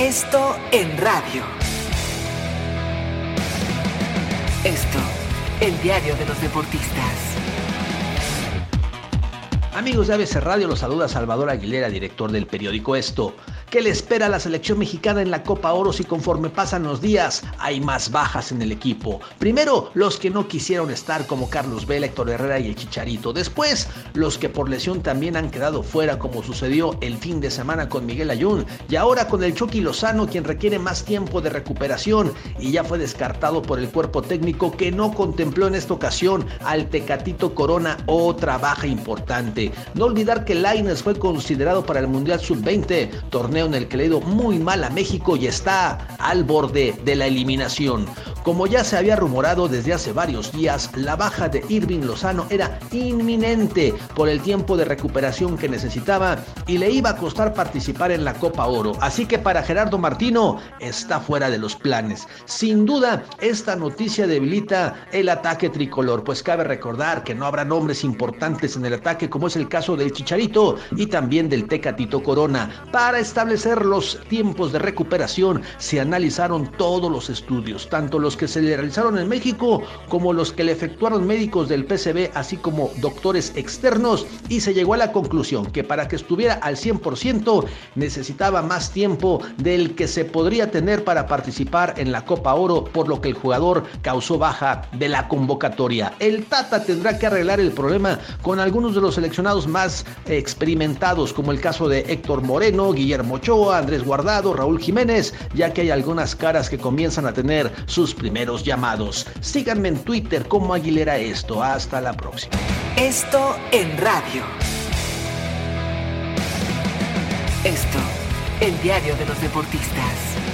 Esto en radio. Esto, el diario de los deportistas. Amigos de ABC Radio, los saluda Salvador Aguilera, director del periódico Esto. ¿Qué le espera a la selección mexicana en la Copa Oro si conforme pasan los días hay más bajas en el equipo? Primero, los que no quisieron estar como Carlos Vela, Héctor Herrera y el Chicharito. Después, los que por lesión también han quedado fuera como sucedió el fin de semana con Miguel Ayun. Y ahora con el Chucky Lozano quien requiere más tiempo de recuperación y ya fue descartado por el cuerpo técnico que no contempló en esta ocasión al Tecatito Corona otra baja importante. No olvidar que Laines fue considerado para el Mundial Sub-20, torneo en el que le ha ido muy mal a México y está al borde de la eliminación. Como ya se había rumorado desde hace varios días, la baja de Irving Lozano era inminente por el tiempo de recuperación que necesitaba y le iba a costar participar en la Copa Oro. Así que para Gerardo Martino está fuera de los planes. Sin duda, esta noticia debilita el ataque tricolor, pues cabe recordar que no habrá nombres importantes en el ataque como es el caso del Chicharito y también del Tecatito Corona. Para establecer los tiempos de recuperación se analizaron todos los estudios, tanto los que se le realizaron en México como los que le efectuaron médicos del PCB, así como doctores externos, y se llegó a la conclusión que para que estuviera al 100% necesitaba más tiempo del que se podría tener para participar en la Copa Oro, por lo que el jugador causó baja de la convocatoria. El Tata tendrá que arreglar el problema con algunos de los seleccionados más experimentados, como el caso de Héctor Moreno, Guillermo Ochoa, Andrés Guardado, Raúl Jiménez, ya que hay algunas caras que comienzan a tener sus primeros llamados. Síganme en Twitter como Aguilera Esto. Hasta la próxima. Esto en radio. Esto, el diario de los deportistas.